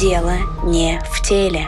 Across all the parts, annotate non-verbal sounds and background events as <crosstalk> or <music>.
Дело не в теле.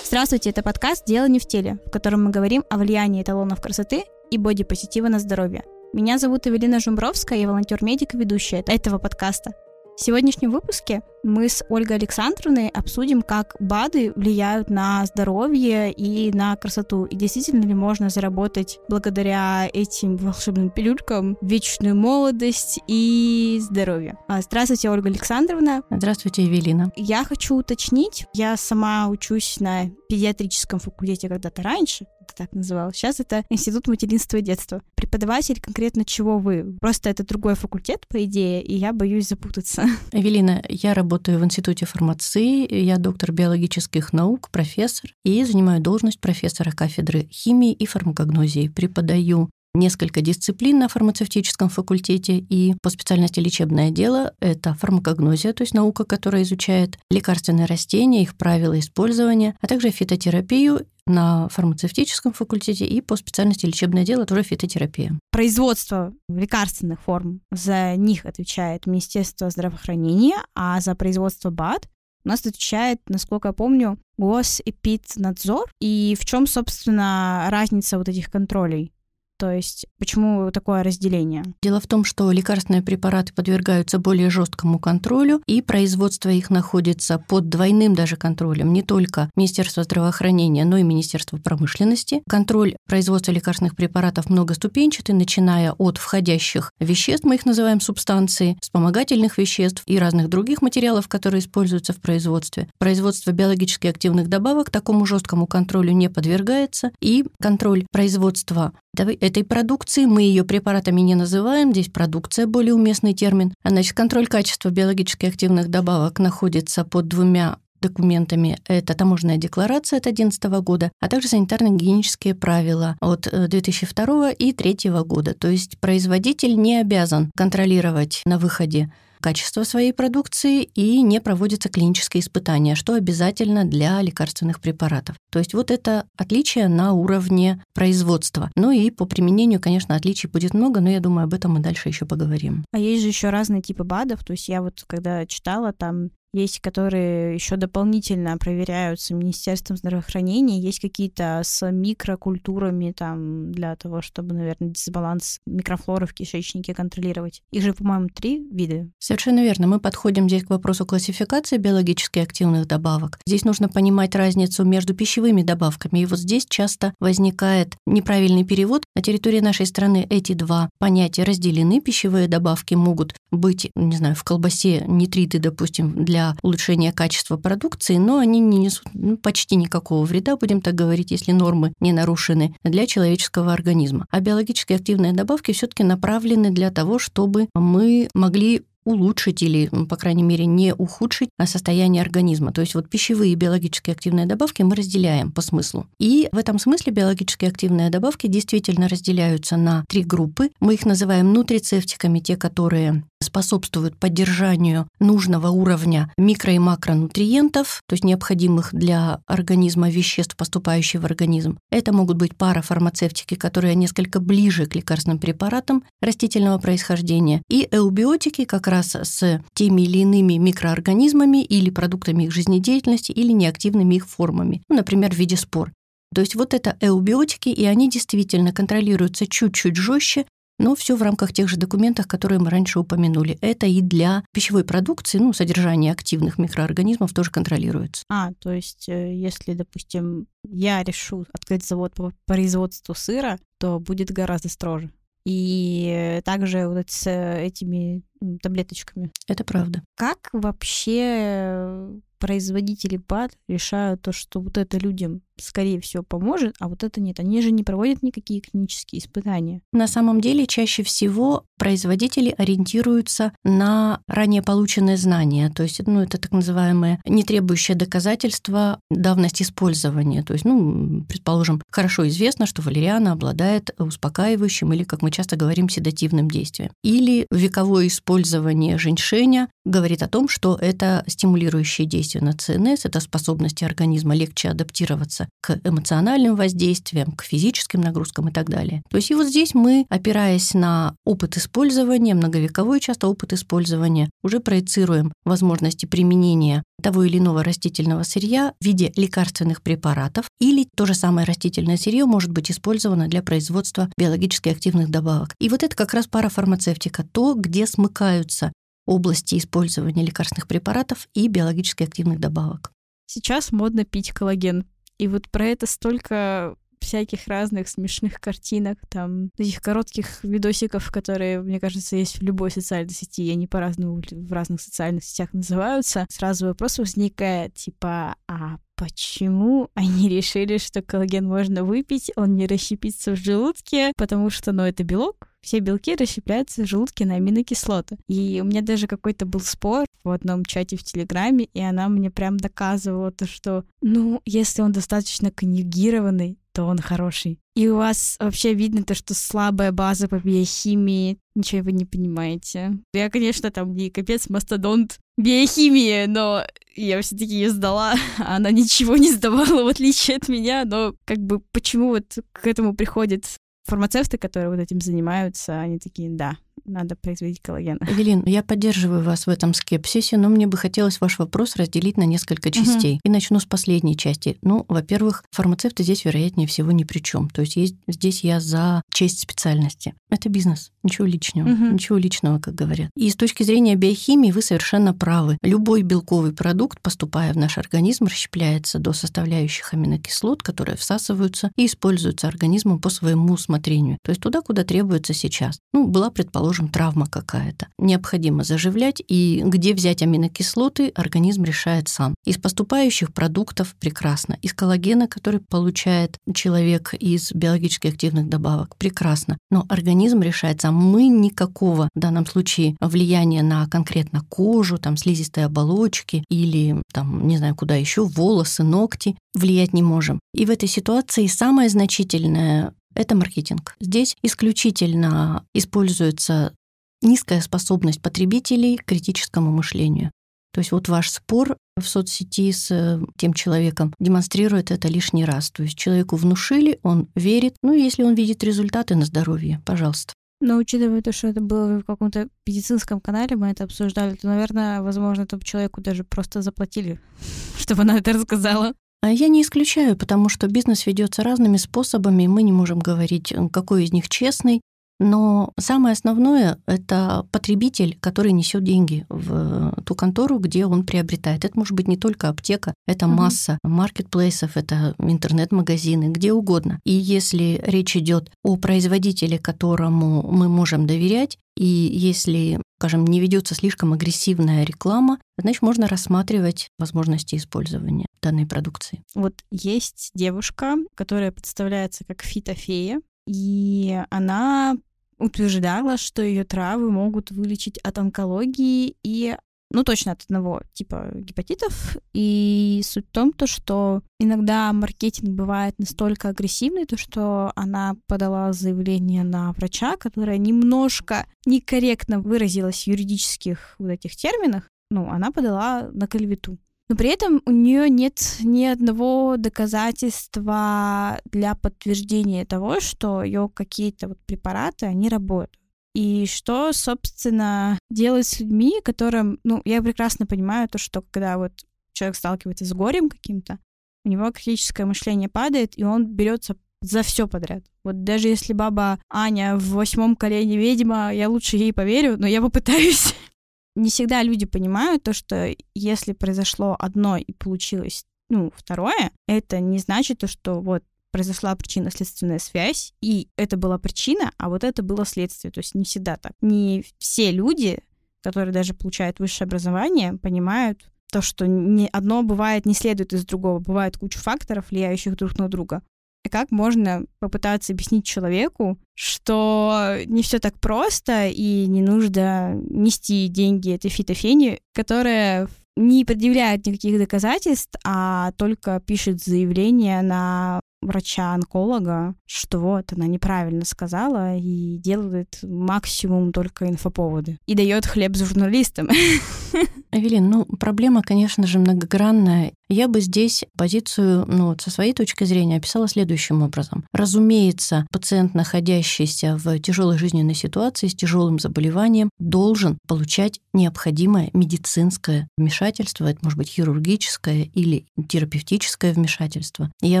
Здравствуйте, это подкаст «Дело не в теле», в котором мы говорим о влиянии эталонов красоты и бодипозитива на здоровье. Меня зовут Эвелина Жумбровская, я волонтер-медик и ведущая этого подкаста. В сегодняшнем выпуске мы с Ольгой Александровной обсудим, как БАДы влияют на здоровье и на красоту. И действительно ли можно заработать благодаря этим волшебным пилюлькам вечную молодость и здоровье. А, здравствуйте, Ольга Александровна. Здравствуйте, Евелина. Я хочу уточнить, я сама учусь на педиатрическом факультете когда-то раньше, это так называлось. Сейчас это Институт материнства и детства. Преподаватель конкретно чего вы? Просто это другой факультет, по идее, и я боюсь запутаться. Эвелина, я работаю в Институте фармации, я доктор биологических наук, профессор, и занимаю должность профессора кафедры химии и фармакогнозии. Преподаю несколько дисциплин на фармацевтическом факультете, и по специальности лечебное дело — это фармакогнозия, то есть наука, которая изучает лекарственные растения, их правила использования, а также фитотерапию на фармацевтическом факультете и по специальности лечебное дело тоже фитотерапия. Производство лекарственных форм, за них отвечает Министерство здравоохранения, а за производство БАД у нас отвечает, насколько я помню, Госэпиднадзор. И в чем, собственно, разница вот этих контролей? То есть почему такое разделение? Дело в том, что лекарственные препараты подвергаются более жесткому контролю, и производство их находится под двойным даже контролем, не только Министерство здравоохранения, но и Министерство промышленности. Контроль производства лекарственных препаратов многоступенчатый, начиная от входящих веществ, мы их называем субстанции, вспомогательных веществ и разных других материалов, которые используются в производстве. Производство биологически активных добавок такому жесткому контролю не подвергается, и контроль производства этой продукции. Мы ее препаратами не называем, здесь продукция более уместный термин. А, значит, контроль качества биологически активных добавок находится под двумя документами. Это таможенная декларация от 2011 года, а также санитарно-гигиенические правила от 2002 э, и 2003 года. То есть производитель не обязан контролировать на выходе качество своей продукции и не проводятся клинические испытания, что обязательно для лекарственных препаратов. То есть вот это отличие на уровне производства. Ну и по применению, конечно, отличий будет много, но я думаю, об этом мы дальше еще поговорим. А есть же еще разные типы БАДов. То есть я вот когда читала, там есть, которые еще дополнительно проверяются Министерством здравоохранения, есть какие-то с микрокультурами там для того, чтобы, наверное, дисбаланс микрофлоры в кишечнике контролировать. Их же, по-моему, три вида. Совершенно верно. Мы подходим здесь к вопросу классификации биологически активных добавок. Здесь нужно понимать разницу между пищевыми добавками. И вот здесь часто возникает неправильный перевод. На территории нашей страны эти два понятия разделены. Пищевые добавки могут быть, не знаю, в колбасе нитриты, допустим, для для улучшения качества продукции, но они не несут ну, почти никакого вреда, будем так говорить, если нормы не нарушены для человеческого организма. А биологически активные добавки все-таки направлены для того, чтобы мы могли улучшить или, по крайней мере, не ухудшить состояние организма. То есть вот пищевые и биологически активные добавки мы разделяем по смыслу. И в этом смысле биологически активные добавки действительно разделяются на три группы. Мы их называем нутрицептиками, те, которые способствуют поддержанию нужного уровня микро- и макронутриентов, то есть необходимых для организма веществ, поступающих в организм. Это могут быть парафармацевтики, которые несколько ближе к лекарственным препаратам растительного происхождения, и эубиотики как раз с теми или иными микроорганизмами или продуктами их жизнедеятельности или неактивными их формами, ну, например, в виде спор. То есть вот это эубиотики, и они действительно контролируются чуть-чуть жестче, но все в рамках тех же документов, которые мы раньше упомянули. Это и для пищевой продукции, ну, содержание активных микроорганизмов тоже контролируется. А, то есть, э, если, допустим, я решу открыть завод по производству сыра, то будет гораздо строже. И также вот с этими таблеточками. Это правда. Как вообще производители БАД решают то, что вот это людям скорее всего, поможет, а вот это нет. Они же не проводят никакие клинические испытания. На самом деле, чаще всего производители ориентируются на ранее полученные знания. То есть, ну, это так называемое не требующее доказательства давность использования. То есть, ну, предположим, хорошо известно, что валериана обладает успокаивающим или, как мы часто говорим, седативным действием. Или вековое использование женьшеня говорит о том, что это стимулирующее действие на ЦНС, это способность организма легче адаптироваться к эмоциональным воздействиям, к физическим нагрузкам и так далее. То есть и вот здесь мы, опираясь на опыт использования, многовековой часто опыт использования, уже проецируем возможности применения того или иного растительного сырья в виде лекарственных препаратов или то же самое растительное сырье может быть использовано для производства биологически активных добавок. И вот это как раз парафармацевтика, то, где смыкаются области использования лекарственных препаратов и биологически активных добавок. Сейчас модно пить коллаген. И вот про это столько всяких разных смешных картинок, там, этих коротких видосиков, которые, мне кажется, есть в любой социальной сети, и они по-разному в разных социальных сетях называются, сразу вопрос возникает, типа, а почему они <laughs> решили, что коллаген можно выпить, он не расщепится в желудке, потому что, ну, это белок, все белки расщепляются в желудке на аминокислоты. И у меня даже какой-то был спор в одном чате в Телеграме, и она мне прям доказывала то, что, ну, если он достаточно конъюгированный, то он хороший. И у вас вообще видно то, что слабая база по биохимии, ничего вы не понимаете. Я, конечно, там не капец мастодонт биохимии, но я все-таки ее сдала, а <laughs> она ничего не сдавала, в отличие от меня, но как бы почему вот к этому приходит фармацевты, которые вот этим занимаются, они такие, да, надо производить коллаген. Эвелин, я поддерживаю вас в этом скепсисе, но мне бы хотелось ваш вопрос разделить на несколько частей. Угу. И начну с последней части. Ну, во-первых, фармацевты здесь, вероятнее всего, ни при чем. То есть, есть здесь я за честь специальности. Это бизнес, ничего личного, угу. ничего личного, как говорят. И с точки зрения биохимии вы совершенно правы. Любой белковый продукт, поступая в наш организм, расщепляется до составляющих аминокислот, которые всасываются и используются организмом по своему усмотрению. То есть туда, куда требуется сейчас. Ну, была, предположим, предположим, травма какая-то. Необходимо заживлять, и где взять аминокислоты, организм решает сам. Из поступающих продуктов прекрасно. Из коллагена, который получает человек из биологически активных добавок, прекрасно. Но организм решает сам. Мы никакого в данном случае влияния на конкретно кожу, там, слизистые оболочки или, там, не знаю, куда еще, волосы, ногти влиять не можем. И в этой ситуации самое значительное это маркетинг. Здесь исключительно используется низкая способность потребителей к критическому мышлению. То есть вот ваш спор в соцсети с э, тем человеком демонстрирует это лишний раз. То есть человеку внушили, он верит. Ну, если он видит результаты на здоровье, пожалуйста. Но учитывая то, что это было в каком-то медицинском канале, мы это обсуждали, то, наверное, возможно, этому человеку даже просто заплатили, <laughs> чтобы она это рассказала. А я не исключаю, потому что бизнес ведется разными способами, и мы не можем говорить, какой из них честный. Но самое основное — это потребитель, который несет деньги в ту контору, где он приобретает. Это может быть не только аптека, это угу. масса маркетплейсов, это интернет-магазины, где угодно. И если речь идет о производителе, которому мы можем доверять, и если, скажем, не ведется слишком агрессивная реклама, значит, можно рассматривать возможности использования данной продукции. Вот есть девушка, которая представляется как фитофея, и она утверждала, что ее травы могут вылечить от онкологии и ну, точно от одного типа гепатитов. И суть в том, то, что иногда маркетинг бывает настолько агрессивный, то, что она подала заявление на врача, которая немножко некорректно выразилась в юридических вот этих терминах. Ну, она подала на клевету. Но при этом у нее нет ни одного доказательства для подтверждения того, что ее какие-то вот препараты, они работают. И что, собственно, делать с людьми, которым, ну, я прекрасно понимаю то, что когда вот человек сталкивается с горем каким-то, у него критическое мышление падает, и он берется за все подряд. Вот даже если баба Аня в восьмом колене ведьма, я лучше ей поверю, но я попытаюсь. <laughs> Не всегда люди понимают то, что если произошло одно и получилось ну, второе, это не значит то, что вот произошла причинно-следственная связь, и это была причина, а вот это было следствие. То есть не всегда так. Не все люди, которые даже получают высшее образование, понимают то, что не одно бывает не следует из другого. Бывает куча факторов, влияющих друг на друга. И как можно попытаться объяснить человеку, что не все так просто и не нужно нести деньги этой фитофене, которая не предъявляет никаких доказательств, а только пишет заявление на врача-онколога, что вот она неправильно сказала и делает максимум только инфоповоды. И дает хлеб журналистам. <laughs> Эвелин, ну, проблема, конечно же, многогранная. Я бы здесь позицию, ну, вот со своей точки зрения описала следующим образом. Разумеется, пациент, находящийся в тяжелой жизненной ситуации с тяжелым заболеванием, должен получать необходимое медицинское вмешательство, это может быть хирургическое или терапевтическое вмешательство. Я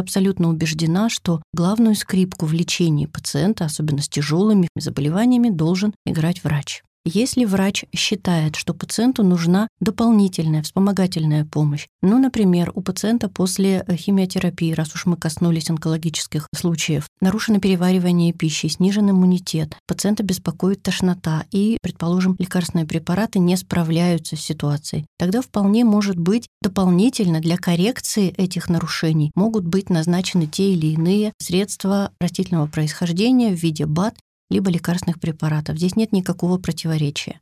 абсолютно убеждена, что главную скрипку в лечении пациента, особенно с тяжелыми заболеваниями, должен играть врач. Если врач считает, что пациенту нужна дополнительная вспомогательная помощь, ну, например, у пациента после химиотерапии, раз уж мы коснулись онкологических случаев, нарушено переваривание пищи, снижен иммунитет, пациента беспокоит тошнота и, предположим, лекарственные препараты не справляются с ситуацией, тогда вполне может быть дополнительно для коррекции этих нарушений могут быть назначены те или иные средства растительного происхождения в виде БАД либо лекарственных препаратов. Здесь нет никакого противоречия.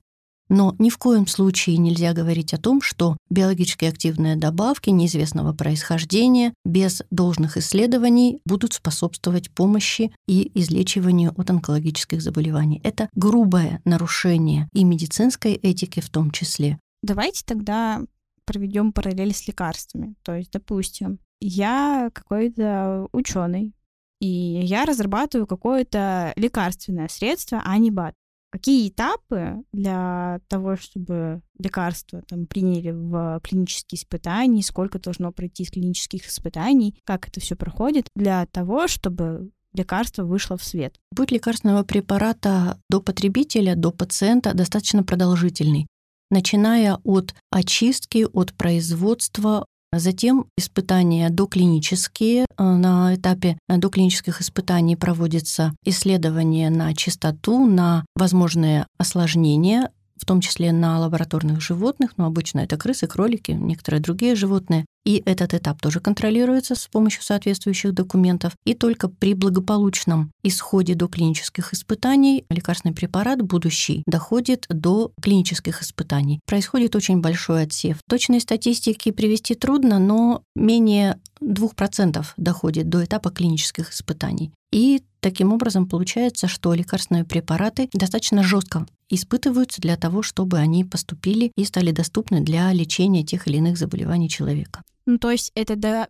Но ни в коем случае нельзя говорить о том, что биологически активные добавки неизвестного происхождения без должных исследований будут способствовать помощи и излечиванию от онкологических заболеваний. Это грубое нарушение и медицинской этики в том числе. Давайте тогда проведем параллель с лекарствами. То есть, допустим, я какой-то ученый, и я разрабатываю какое-то лекарственное средство, а не БАД. Какие этапы для того, чтобы лекарство там, приняли в клинические испытания, сколько должно пройти из клинических испытаний, как это все проходит, для того, чтобы лекарство вышло в свет. Путь лекарственного препарата до потребителя, до пациента достаточно продолжительный начиная от очистки, от производства, Затем испытания доклинические. Э, на этапе доклинических испытаний проводится исследование на чистоту, на возможные осложнения в том числе на лабораторных животных, но обычно это крысы, кролики, некоторые другие животные. И этот этап тоже контролируется с помощью соответствующих документов. И только при благополучном исходе до клинических испытаний лекарственный препарат будущий доходит до клинических испытаний. Происходит очень большой отсев. Точной статистики привести трудно, но менее 2% доходит до этапа клинических испытаний. И таким образом получается, что лекарственные препараты достаточно жестко испытываются для того, чтобы они поступили и стали доступны для лечения тех или иных заболеваний человека. Ну, то есть это до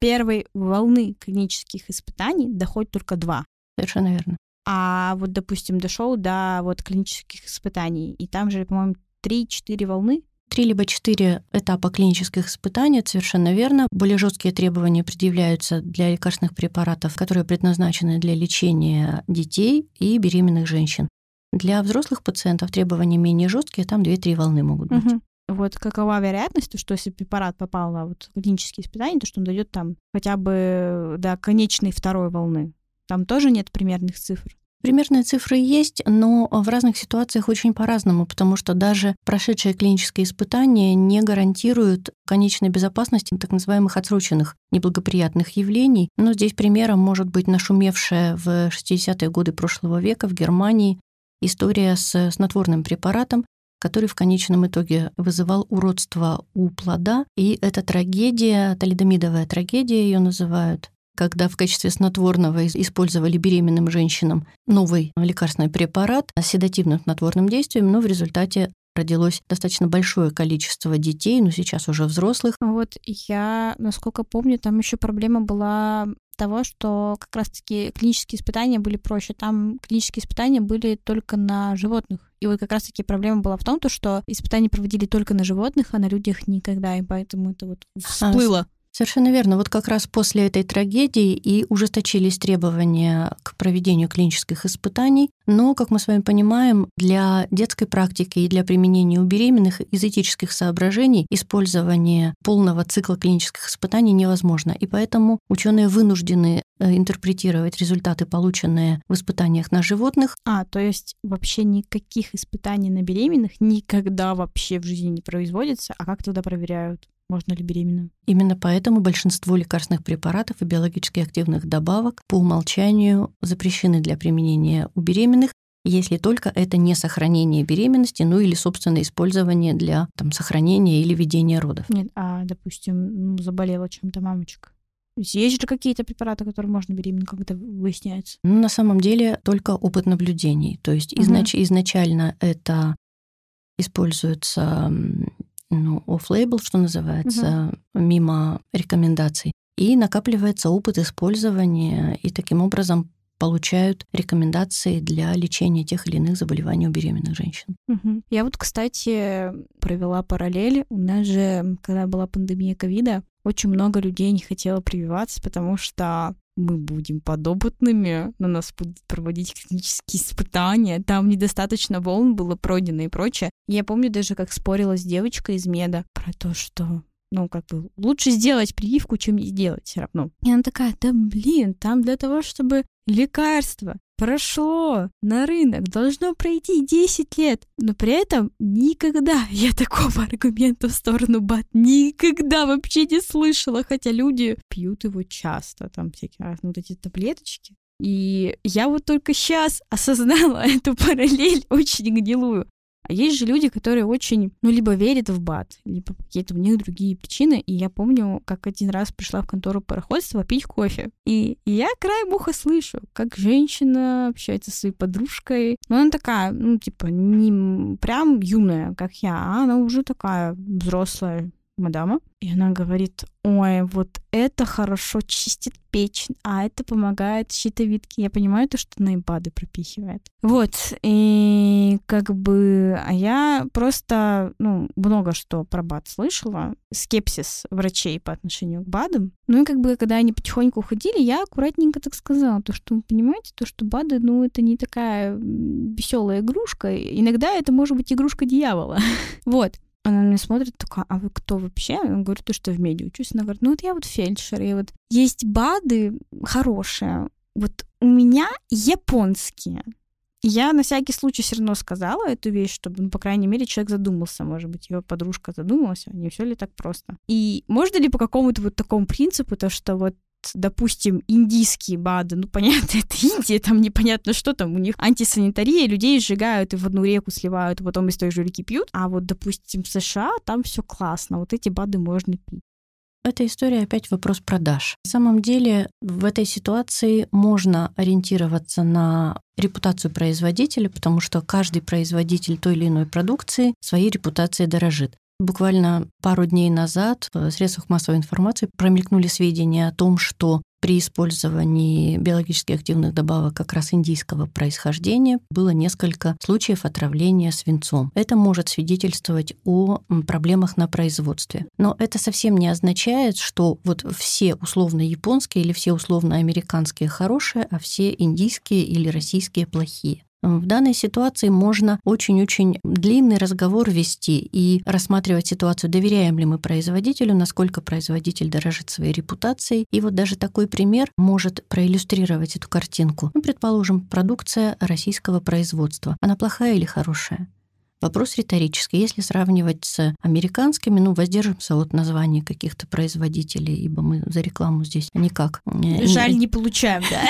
первой волны клинических испытаний доходит только два. Совершенно верно. А вот, допустим, дошел до вот клинических испытаний, и там же, по-моему, 3-4 волны Три либо четыре этапа клинических испытаний, совершенно верно. Более жесткие требования предъявляются для лекарственных препаратов, которые предназначены для лечения детей и беременных женщин. Для взрослых пациентов требования менее жесткие, там 2-3 волны могут быть. Угу. Вот какова вероятность, что если препарат попал на вот клинические испытания, то что он дойдет там хотя бы до конечной второй волны? Там тоже нет примерных цифр? Примерные цифры есть, но в разных ситуациях очень по-разному, потому что даже прошедшие клинические испытания не гарантируют конечной безопасности так называемых отсроченных неблагоприятных явлений. Но здесь примером может быть нашумевшая в 60-е годы прошлого века в Германии история с снотворным препаратом, который в конечном итоге вызывал уродство у плода. И эта трагедия, талидомидовая трагедия ее называют, когда в качестве снотворного использовали беременным женщинам новый лекарственный препарат с седативным снотворным действием, но в результате родилось достаточно большое количество детей, ну сейчас уже взрослых. Вот я, насколько помню, там еще проблема была того, что как раз-таки клинические испытания были проще. Там клинические испытания были только на животных. И вот как раз-таки проблема была в том, то, что испытания проводили только на животных, а на людях никогда, и поэтому это вот а, всплыло. А, Совершенно верно. Вот как раз после этой трагедии и ужесточились требования к проведению клинических испытаний. Но, как мы с вами понимаем, для детской практики и для применения у беременных из этических соображений использование полного цикла клинических испытаний невозможно. И поэтому ученые вынуждены э, интерпретировать результаты, полученные в испытаниях на животных. А, то есть вообще никаких испытаний на беременных никогда вообще в жизни не производится, а как тогда проверяют? Можно ли беременную. Именно поэтому большинство лекарственных препаратов и биологически активных добавок по умолчанию запрещены для применения у беременных, если только это не сохранение беременности, ну или собственное использование для там, сохранения или ведения родов. Нет, а, допустим, заболела чем-то мамочка. Есть же какие-то препараты, которые можно беременным, как это выясняется? Ну, на самом деле только опыт наблюдений. То есть угу. изнач- изначально это используется ну, off-label, что называется, угу. мимо рекомендаций. И накапливается опыт использования, и таким образом получают рекомендации для лечения тех или иных заболеваний у беременных женщин. Угу. Я вот, кстати, провела параллель. У нас же, когда была пандемия ковида, очень много людей не хотело прививаться, потому что мы будем подопытными, на нас будут проводить клинические испытания, там недостаточно волн было пройдено и прочее. Я помню даже, как спорила с девочкой из меда про то, что ну, как бы, лучше сделать прививку, чем не сделать все равно. И она такая, да блин, там для того, чтобы лекарство прошло на рынок, должно пройти 10 лет. Но при этом никогда <laughs> я такого аргумента в сторону БАТ никогда вообще не слышала, хотя люди пьют его часто, там всякие разные вот эти таблеточки. И я вот только сейчас осознала <laughs> эту параллель очень гнилую. А есть же люди, которые очень, ну, либо верят в БАД, либо какие-то у них другие причины. И я помню, как один раз пришла в контору пароходства пить кофе. И, я краем уха слышу, как женщина общается со своей подружкой. Но она такая, ну, типа, не прям юная, как я, а она уже такая взрослая мадама. И она говорит, ой, вот это хорошо чистит печень, а это помогает щитовидке. Я понимаю то, что на ИБАДы пропихивает. Вот, и как бы, а я просто, ну, много что про БАД слышала, скепсис врачей по отношению к БАДам. Ну и как бы, когда они потихоньку уходили, я аккуратненько так сказала, то, что вы понимаете, то, что БАДы, ну, это не такая веселая игрушка. Иногда это может быть игрушка дьявола. <laughs> вот. Она на меня смотрит, такая, а вы кто вообще? Я говорю, то, что в меди учусь. Она говорит, ну вот я вот фельдшер, и вот есть БАДы хорошие. Вот у меня японские. Я на всякий случай все равно сказала эту вещь, чтобы, ну, по крайней мере, человек задумался, может быть, его подружка задумалась, а не все ли так просто. И можно ли по какому-то вот такому принципу, то, что вот допустим, индийские БАДы, ну, понятно, <laughs> это Индия, там непонятно, что там, у них антисанитария, людей сжигают и в одну реку сливают, и потом из той же реки пьют, а вот, допустим, в США там все классно, вот эти БАДы можно пить. Эта история опять вопрос продаж. На самом деле в этой ситуации можно ориентироваться на репутацию производителя, потому что каждый производитель той или иной продукции своей репутацией дорожит. Буквально пару дней назад в средствах массовой информации промелькнули сведения о том, что при использовании биологически активных добавок как раз индийского происхождения было несколько случаев отравления свинцом. Это может свидетельствовать о проблемах на производстве. Но это совсем не означает, что вот все условно японские или все условно американские хорошие, а все индийские или российские плохие. В данной ситуации можно очень-очень длинный разговор вести и рассматривать ситуацию, доверяем ли мы производителю, насколько производитель дорожит своей репутацией. И вот даже такой пример может проиллюстрировать эту картинку. Ну, предположим, продукция российского производства. Она плохая или хорошая? Вопрос риторический. Если сравнивать с американскими, ну, воздержимся от названий каких-то производителей, ибо мы за рекламу здесь никак. Жаль, не получаем, да?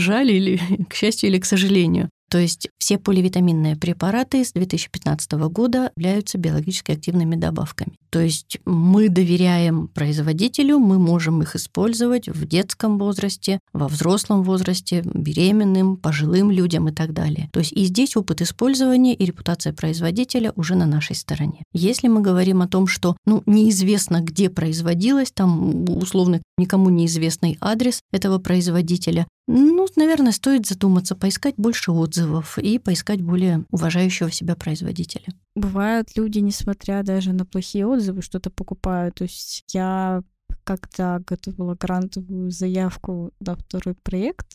<laughs> Жаль или, к счастью, или к сожалению. То есть все поливитаминные препараты с 2015 года являются биологически активными добавками. То есть мы доверяем производителю, мы можем их использовать в детском возрасте, во взрослом возрасте, беременным, пожилым людям и так далее. То есть и здесь опыт использования и репутация производителя уже на нашей стороне. Если мы говорим о том, что ну, неизвестно, где производилось, там условно никому неизвестный адрес этого производителя, ну, наверное, стоит задуматься, поискать больше отзывов и поискать более уважающего себя производителя. Бывают люди, несмотря даже на плохие отзывы, что-то покупают. То есть я когда готовила грантовую заявку на второй проект,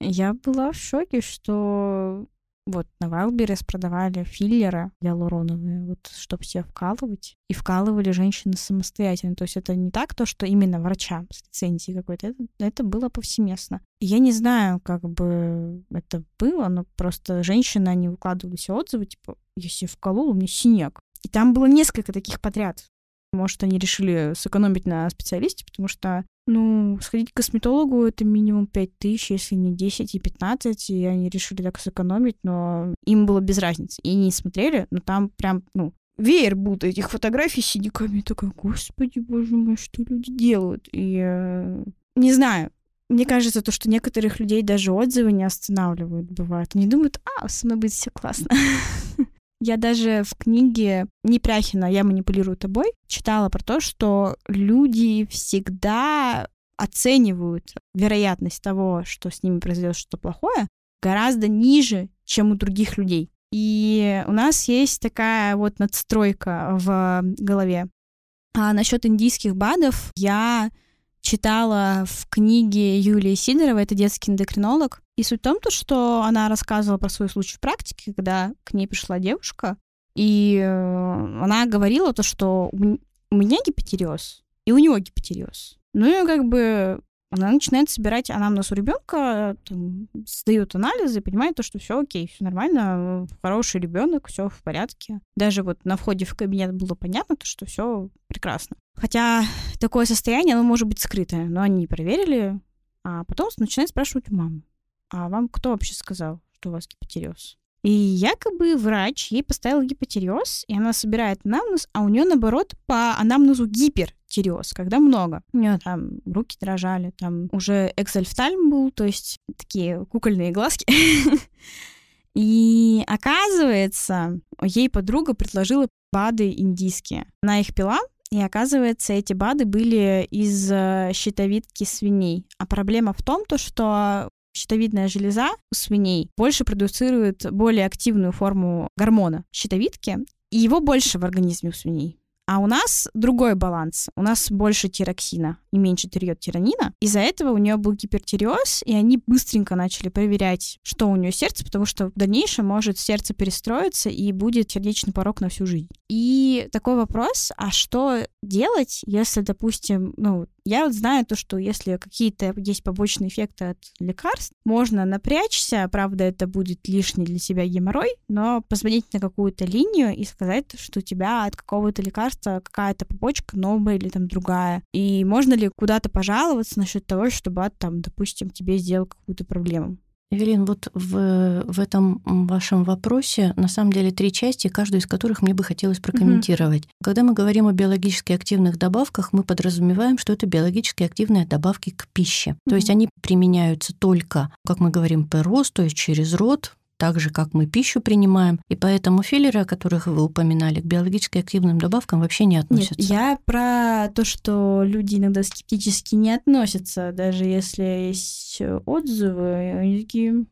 я была в шоке, что вот на Wildberries продавали филлеры гиалуроновые, вот чтобы все вкалывать. И вкалывали женщины самостоятельно. То есть это не так то, что именно врачам с лицензией какой-то. Это, это было повсеместно. Я не знаю, как бы это было, но просто женщины, они выкладывали все отзывы, типа, я себе вколола, у меня синяк. И там было несколько таких подряд. Может, они решили сэкономить на специалисте, потому что, ну, сходить к косметологу — это минимум 5 тысяч, если не 10 и 15, и они решили так сэкономить, но им было без разницы. И они смотрели, но там прям, ну, веер будто этих фотографий с синяками. Я такая, господи, боже мой, что люди делают? И э, не знаю, мне кажется, то, что некоторых людей даже отзывы не останавливают, бывает. Они думают, а, со мной будет все классно. <laughs> Я даже в книге Непряхина «Я манипулирую тобой» читала про то, что люди всегда оценивают вероятность того, что с ними произойдет что-то плохое, гораздо ниже, чем у других людей. И у нас есть такая вот надстройка в голове. А насчет индийских БАДов я читала в книге Юлии Сидоровой, это детский эндокринолог. И суть в том, то, что она рассказывала про свой случай в практике, когда к ней пришла девушка, и э, она говорила то, что у меня гипотереоз, и у него гипотереоз. Ну и как бы она начинает собирать анамнез у ребенка, сдает анализы, понимает то, что все окей, все нормально, хороший ребенок, все в порядке. Даже вот на входе в кабинет было понятно, то, что все прекрасно. Хотя такое состояние, оно может быть скрытое, но они проверили, а потом начинает спрашивать у мамы, а вам кто вообще сказал, что у вас гипотереоз? И якобы врач ей поставил гипотереоз, и она собирает анамнез, а у нее, наоборот, по анамнезу гипертереоз, когда много. У нее там руки дрожали, там уже экзальфтальм был, то есть такие кукольные глазки. <laughs> И оказывается, ей подруга предложила БАДы индийские. Она их пила, и оказывается, эти БАДы были из э, щитовидки свиней. А проблема в том, то, что щитовидная железа у свиней больше продуцирует более активную форму гормона щитовидки, и его больше в организме у свиней. А у нас другой баланс. У нас больше тироксина и меньше тиреотиронина. Из-за этого у нее был гипертиреоз, и они быстренько начали проверять, что у нее сердце, потому что в дальнейшем может сердце перестроиться и будет сердечный порог на всю жизнь. И такой вопрос, а что делать, если, допустим, ну, я вот знаю то, что если какие-то есть побочные эффекты от лекарств, можно напрячься, правда, это будет лишний для себя геморрой, но позвонить на какую-то линию и сказать, что у тебя от какого-то лекарства какая-то побочка новая или там другая. И можно ли куда-то пожаловаться насчет того, чтобы там, допустим, тебе сделал какую-то проблему? Эвелин, вот в, в этом вашем вопросе на самом деле три части, каждую из которых мне бы хотелось прокомментировать. Mm-hmm. Когда мы говорим о биологически активных добавках, мы подразумеваем, что это биологически активные добавки к пище. Mm-hmm. То есть они применяются только, как мы говорим, перос, то есть через рот, так же, как мы пищу принимаем. И поэтому филлеры, о которых вы упоминали, к биологически активным добавкам вообще не относятся. Нет, я про то, что люди иногда скептически не относятся, даже если есть отзывы, они такие,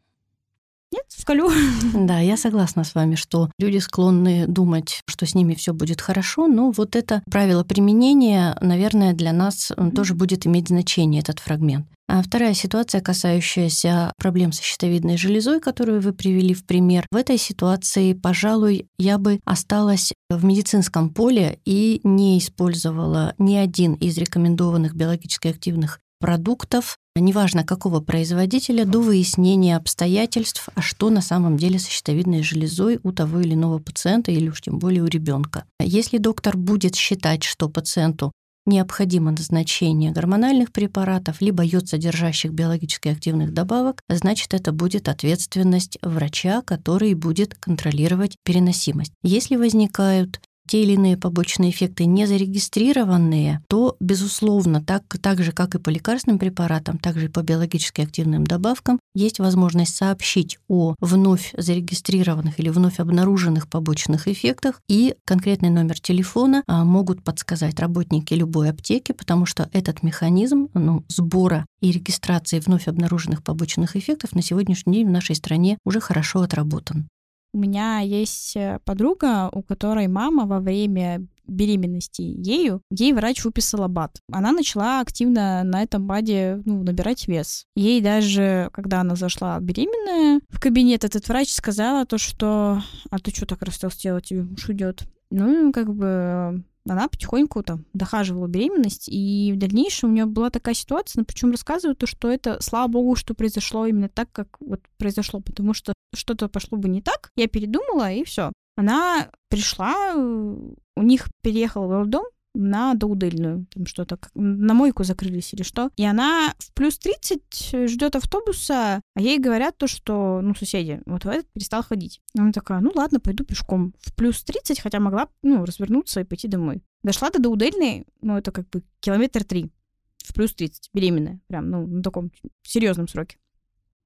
нет, вколю. Да, я согласна с вами, что люди склонны думать, что с ними все будет хорошо, но вот это правило применения, наверное, для нас тоже будет иметь значение, этот фрагмент. А вторая ситуация, касающаяся проблем со щитовидной железой, которую вы привели в пример. В этой ситуации, пожалуй, я бы осталась в медицинском поле и не использовала ни один из рекомендованных биологически активных продуктов, неважно какого производителя, до выяснения обстоятельств, а что на самом деле со щитовидной железой у того или иного пациента или уж тем более у ребенка. Если доктор будет считать, что пациенту необходимо назначение гормональных препаратов либо йод содержащих биологически активных добавок, значит, это будет ответственность врача, который будет контролировать переносимость. Если возникают те или иные побочные эффекты не зарегистрированные, то, безусловно, так, так же, как и по лекарственным препаратам, так же и по биологически активным добавкам, есть возможность сообщить о вновь зарегистрированных или вновь обнаруженных побочных эффектах, и конкретный номер телефона а, могут подсказать работники любой аптеки, потому что этот механизм ну, сбора и регистрации вновь обнаруженных побочных эффектов на сегодняшний день в нашей стране уже хорошо отработан. У меня есть э, подруга, у которой мама во время беременности ею, ей врач выписала БАД. Она начала активно на этом БАДе ну, набирать вес. Ей даже, когда она зашла беременная в кабинет, этот врач сказала то, что «А ты что так растолстела, тебе муж уйдет?» Ну, как бы она потихоньку там дохаживала беременность, и в дальнейшем у нее была такая ситуация, но причем рассказывают то, что это, слава богу, что произошло именно так, как вот произошло, потому что что-то пошло бы не так, я передумала, и все. Она пришла, у них переехал в роддом, на доудельную, там что-то, на мойку закрылись или что. И она в плюс 30 ждет автобуса, а ей говорят то, что, ну, соседи, вот в этот перестал ходить. И она такая, ну ладно, пойду пешком. В плюс 30, хотя могла, ну, развернуться и пойти домой. Дошла до доудельной, ну, это как бы километр три. В плюс 30, беременная, прям, ну, на таком серьезном сроке.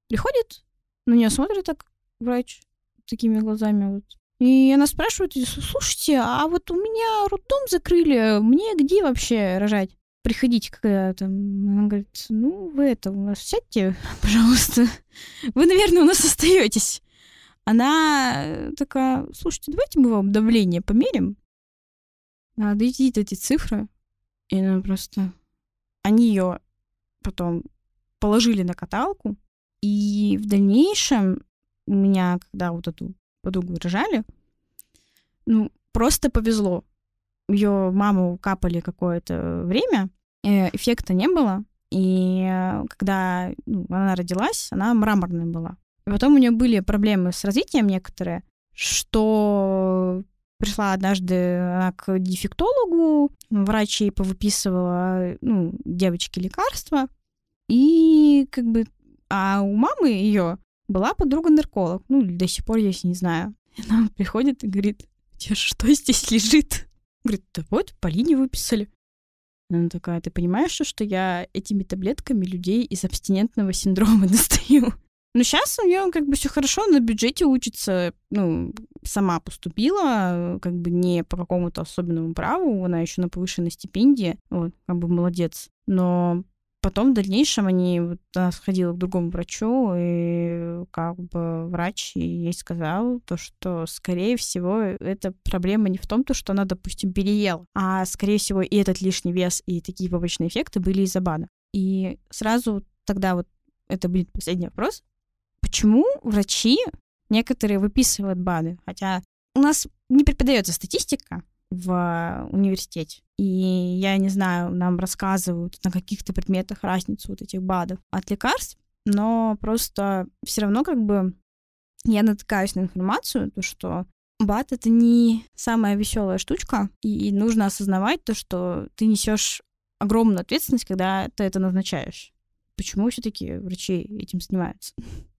Приходит, на нее смотрит так врач такими глазами вот, И она спрашивает, слушайте, а вот у меня роддом закрыли, мне где вообще рожать? Приходите когда-то. Она говорит, ну, вы это, у нас сядьте, <laughs> пожалуйста. Вы, наверное, у нас остаетесь. Она такая, слушайте, давайте мы вам давление померим. Надо идти эти цифры. И она просто... Они ее потом положили на каталку. И в дальнейшем меня, когда вот эту подругу рожали, ну, просто повезло ее маму капали какое-то время, э, эффекта не было. И э, когда ну, она родилась, она мраморная была. И потом у нее были проблемы с развитием некоторые, что пришла однажды к дефектологу, врач ей повыписывала, ну, девочке лекарства, и как бы, а у мамы ее была подруга-нарколог, ну, до сих пор с не знаю. Она приходит и говорит, у тебя что здесь лежит? Говорит, да вот, Полине выписали. Она такая, ты понимаешь, что я этими таблетками людей из абстинентного синдрома <laughs> достаю? Но сейчас у нее как бы все хорошо, на бюджете учится, ну, сама поступила, как бы не по какому-то особенному праву, она еще на повышенной стипендии, вот, как бы молодец. Но потом в дальнейшем они, вот, она сходила к другому врачу, и как бы врач ей сказал то, что, скорее всего, эта проблема не в том, то, что она, допустим, переела, а, скорее всего, и этот лишний вес, и такие побочные эффекты были из-за БАДа. И сразу тогда вот это будет последний вопрос. Почему врачи некоторые выписывают БАДы? Хотя у нас не преподается статистика, в университете. И я не знаю, нам рассказывают на каких-то предметах разницу вот этих БАДов от лекарств, но просто все равно как бы я натыкаюсь на информацию, то что БАД это не самая веселая штучка, и нужно осознавать то, что ты несешь огромную ответственность, когда ты это назначаешь. Почему все-таки врачи этим занимаются?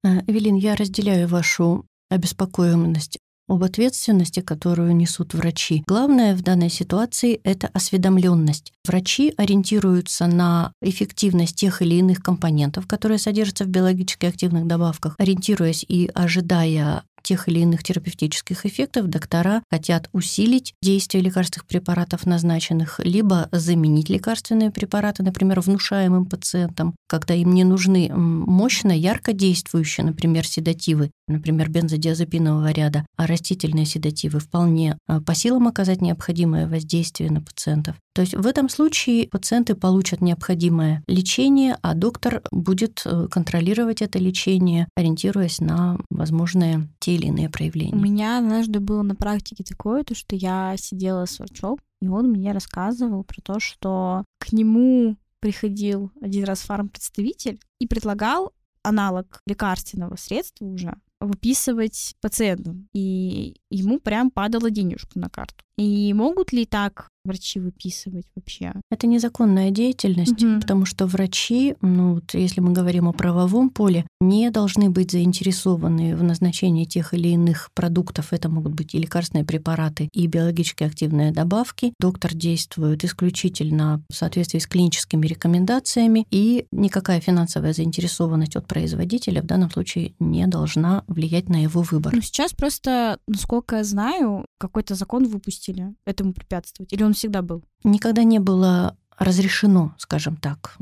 Э, Эвелин, я разделяю вашу обеспокоенность об ответственности, которую несут врачи. Главное в данной ситуации – это осведомленность. Врачи ориентируются на эффективность тех или иных компонентов, которые содержатся в биологически активных добавках, ориентируясь и ожидая тех или иных терапевтических эффектов доктора хотят усилить действие лекарственных препаратов назначенных, либо заменить лекарственные препараты, например, внушаемым пациентам, когда им не нужны мощно, ярко действующие, например, седативы, например, бензодиазепинового ряда, а растительные седативы вполне а, по силам оказать необходимое воздействие на пациентов. То есть в этом случае пациенты получат необходимое лечение, а доктор будет э, контролировать это лечение, ориентируясь на возможные те или иные проявления. У меня однажды было на практике такое, то, что я сидела с врачом, и он мне рассказывал про то, что к нему приходил один раз фармпредставитель и предлагал аналог лекарственного средства уже выписывать пациентам. И ему прям падала денежка на карту. И могут ли так врачи выписывать вообще? Это незаконная деятельность, угу. потому что врачи, ну вот если мы говорим о правовом поле, не должны быть заинтересованы в назначении тех или иных продуктов. Это могут быть и лекарственные препараты, и биологически активные добавки. Доктор действует исключительно в соответствии с клиническими рекомендациями, и никакая финансовая заинтересованность от производителя в данном случае не должна влиять на его выбор. Ну, сейчас просто, насколько я знаю, какой-то закон выпустили этому препятствовать. Или он всегда был? Никогда не было разрешено, скажем так,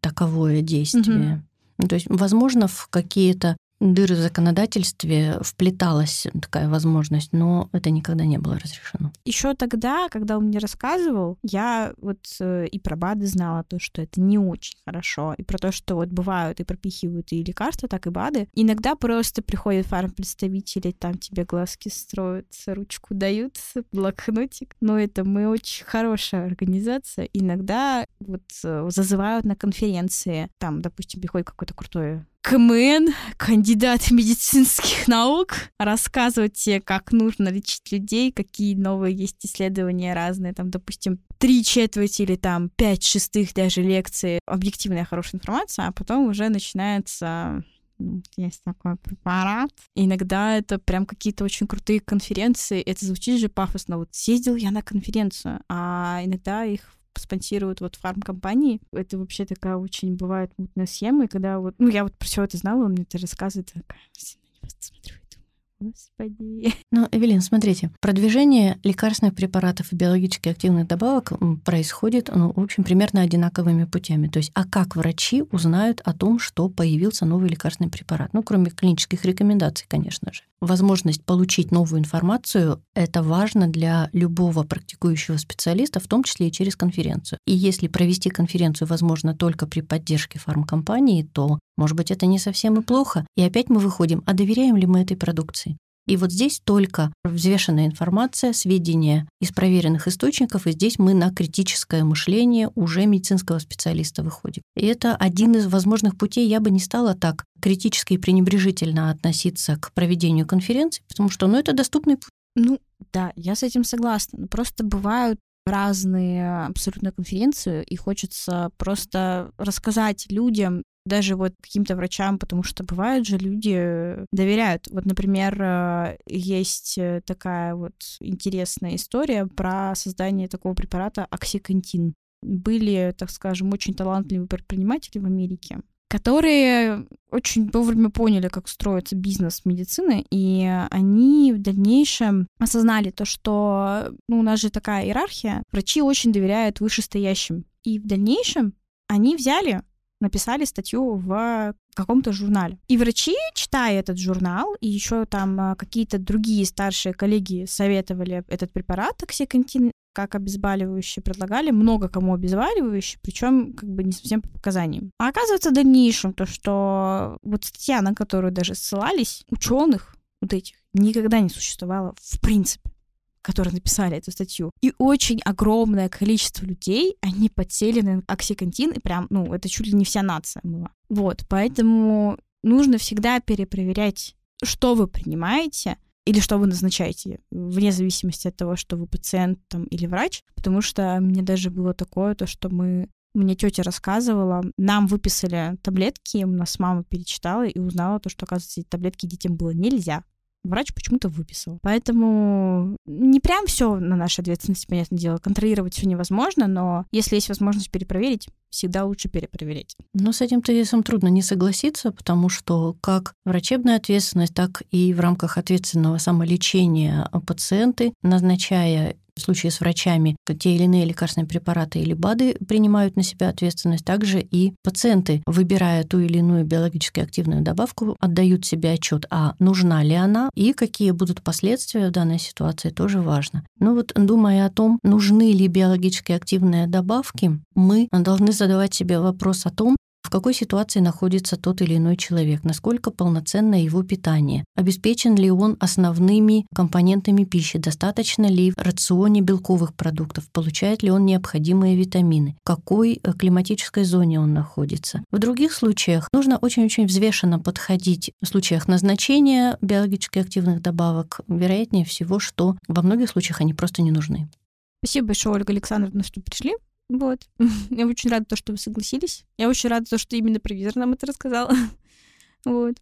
таковое действие. Угу. То есть, возможно, в какие-то дыры в законодательстве вплеталась такая возможность, но это никогда не было разрешено. Еще тогда, когда он мне рассказывал, я вот э, и про БАДы знала то, что это не очень хорошо, и про то, что вот бывают и пропихивают и лекарства, так и БАДы. Иногда просто приходят фармпредставители, там тебе глазки строят, ручку дают, <laughs> блокнотик. Но это мы очень хорошая организация. Иногда вот э, зазывают на конференции, там, допустим, приходит какой-то крутой КМН, кандидат медицинских наук, рассказывать тебе, как нужно лечить людей, какие новые есть исследования разные, там, допустим, три четверти или там пять шестых даже лекции, объективная хорошая информация, а потом уже начинается ну, есть такой препарат. иногда это прям какие-то очень крутые конференции. Это звучит же пафосно. Вот съездил я на конференцию, а иногда их спонсируют вот фармкомпании. Это вообще такая очень бывает мутная схема, и когда вот, ну, я вот про все это знала, он мне это рассказывает, такая, Господи. <laughs> Ну, Эвелин, смотрите, продвижение лекарственных препаратов и биологически активных добавок происходит, ну, в общем, примерно одинаковыми путями. То есть, а как врачи узнают о том, что появился новый лекарственный препарат? Ну, кроме клинических рекомендаций, конечно же. Возможность получить новую информацию — это важно для любого практикующего специалиста, в том числе и через конференцию. И если провести конференцию возможно только при поддержке фармкомпании, то, может быть, это не совсем и плохо. И опять мы выходим, а доверяем ли мы этой продукции? И вот здесь только взвешенная информация, сведения из проверенных источников, и здесь мы на критическое мышление уже медицинского специалиста выходим. И это один из возможных путей. Я бы не стала так критически и пренебрежительно относиться к проведению конференции, потому что ну, это доступный путь. Ну, да, я с этим согласна. Но просто бывают разные абсолютно конференции, и хочется просто рассказать людям, даже вот каким-то врачам, потому что бывают же люди доверяют. Вот, например, э, есть э, такая вот интересная история про создание такого препарата оксикантин. Были, так скажем, очень талантливые предприниматели в Америке, которые очень вовремя поняли, как строится бизнес медицины, и они в дальнейшем осознали то, что ну, у нас же такая иерархия, врачи очень доверяют вышестоящим. И в дальнейшем они взяли написали статью в каком-то журнале. И врачи, читая этот журнал, и еще там а, какие-то другие старшие коллеги советовали этот препарат оксикантин как обезболивающий, предлагали много кому обезболивающий, причем как бы не совсем по показаниям. А оказывается в дальнейшем то, что вот статья, на которую даже ссылались, ученых вот этих никогда не существовало в принципе которые написали эту статью. И очень огромное количество людей, они подсели на оксикантин, и прям, ну, это чуть ли не вся нация была. Вот, поэтому нужно всегда перепроверять, что вы принимаете, или что вы назначаете, вне зависимости от того, что вы пациент там, или врач, потому что мне даже было такое, то, что мы мне тетя рассказывала, нам выписали таблетки, у нас мама перечитала и узнала то, что, оказывается, эти таблетки детям было нельзя врач почему-то выписал. Поэтому не прям все на нашей ответственности, понятное дело. Контролировать все невозможно, но если есть возможность перепроверить, всегда лучше перепроверить. Но с этим тезисом трудно не согласиться, потому что как врачебная ответственность, так и в рамках ответственного самолечения пациенты, назначая в случае с врачами те или иные лекарственные препараты или БАДы принимают на себя ответственность. Также и пациенты, выбирая ту или иную биологически активную добавку, отдают себе отчет, а нужна ли она и какие будут последствия в данной ситуации, тоже важно. Ну вот, думая о том, нужны ли биологически активные добавки, мы должны задавать себе вопрос о том, в какой ситуации находится тот или иной человек, насколько полноценно его питание, обеспечен ли он основными компонентами пищи, достаточно ли в рационе белковых продуктов, получает ли он необходимые витамины, в какой э, климатической зоне он находится. В других случаях нужно очень-очень взвешенно подходить в случаях назначения биологически активных добавок, вероятнее всего, что во многих случаях они просто не нужны. Спасибо большое, Ольга Александровна, что пришли. Вот. <laughs> Я очень рада, то, что вы согласились. Я очень рада, то, что именно провизор нам это рассказал. <laughs> Вот.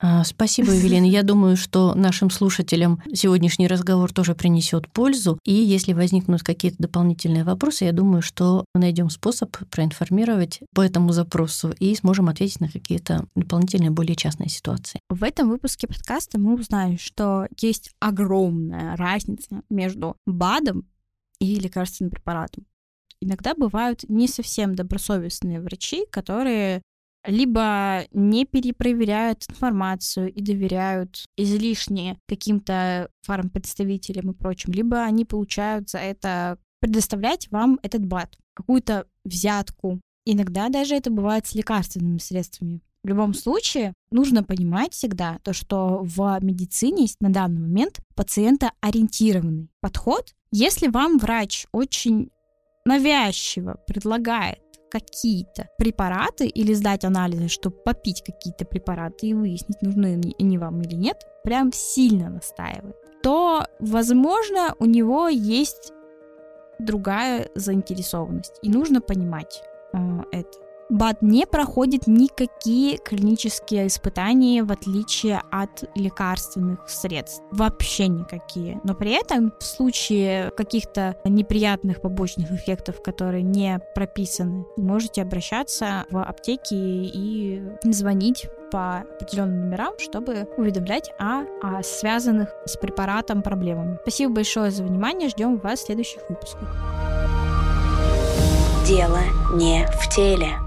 А, спасибо, Евелина. Я думаю, что нашим слушателям сегодняшний разговор тоже принесет пользу. И если возникнут какие-то дополнительные вопросы, я думаю, что мы найдем способ проинформировать по этому запросу и сможем ответить на какие-то дополнительные, более частные ситуации. В этом выпуске подкаста мы узнаем, что есть огромная разница между БАДом и лекарственным препаратом иногда бывают не совсем добросовестные врачи, которые либо не перепроверяют информацию и доверяют излишне каким-то фармпредставителям и прочим, либо они получают за это предоставлять вам этот БАД, какую-то взятку. Иногда даже это бывает с лекарственными средствами. В любом случае, нужно понимать всегда то, что в медицине есть на данный момент пациентоориентированный подход. Если вам врач очень навязчиво предлагает какие-то препараты или сдать анализы, чтобы попить какие-то препараты и выяснить, нужны они вам или нет, прям сильно настаивает, то, возможно, у него есть другая заинтересованность. И нужно понимать э, это. БАД не проходит никакие клинические испытания, в отличие от лекарственных средств. Вообще никакие. Но при этом в случае каких-то неприятных побочных эффектов, которые не прописаны, можете обращаться в аптеки и звонить по определенным номерам, чтобы уведомлять о, о связанных с препаратом проблемами. Спасибо большое за внимание. Ждем вас в следующих выпусках. Дело не в теле.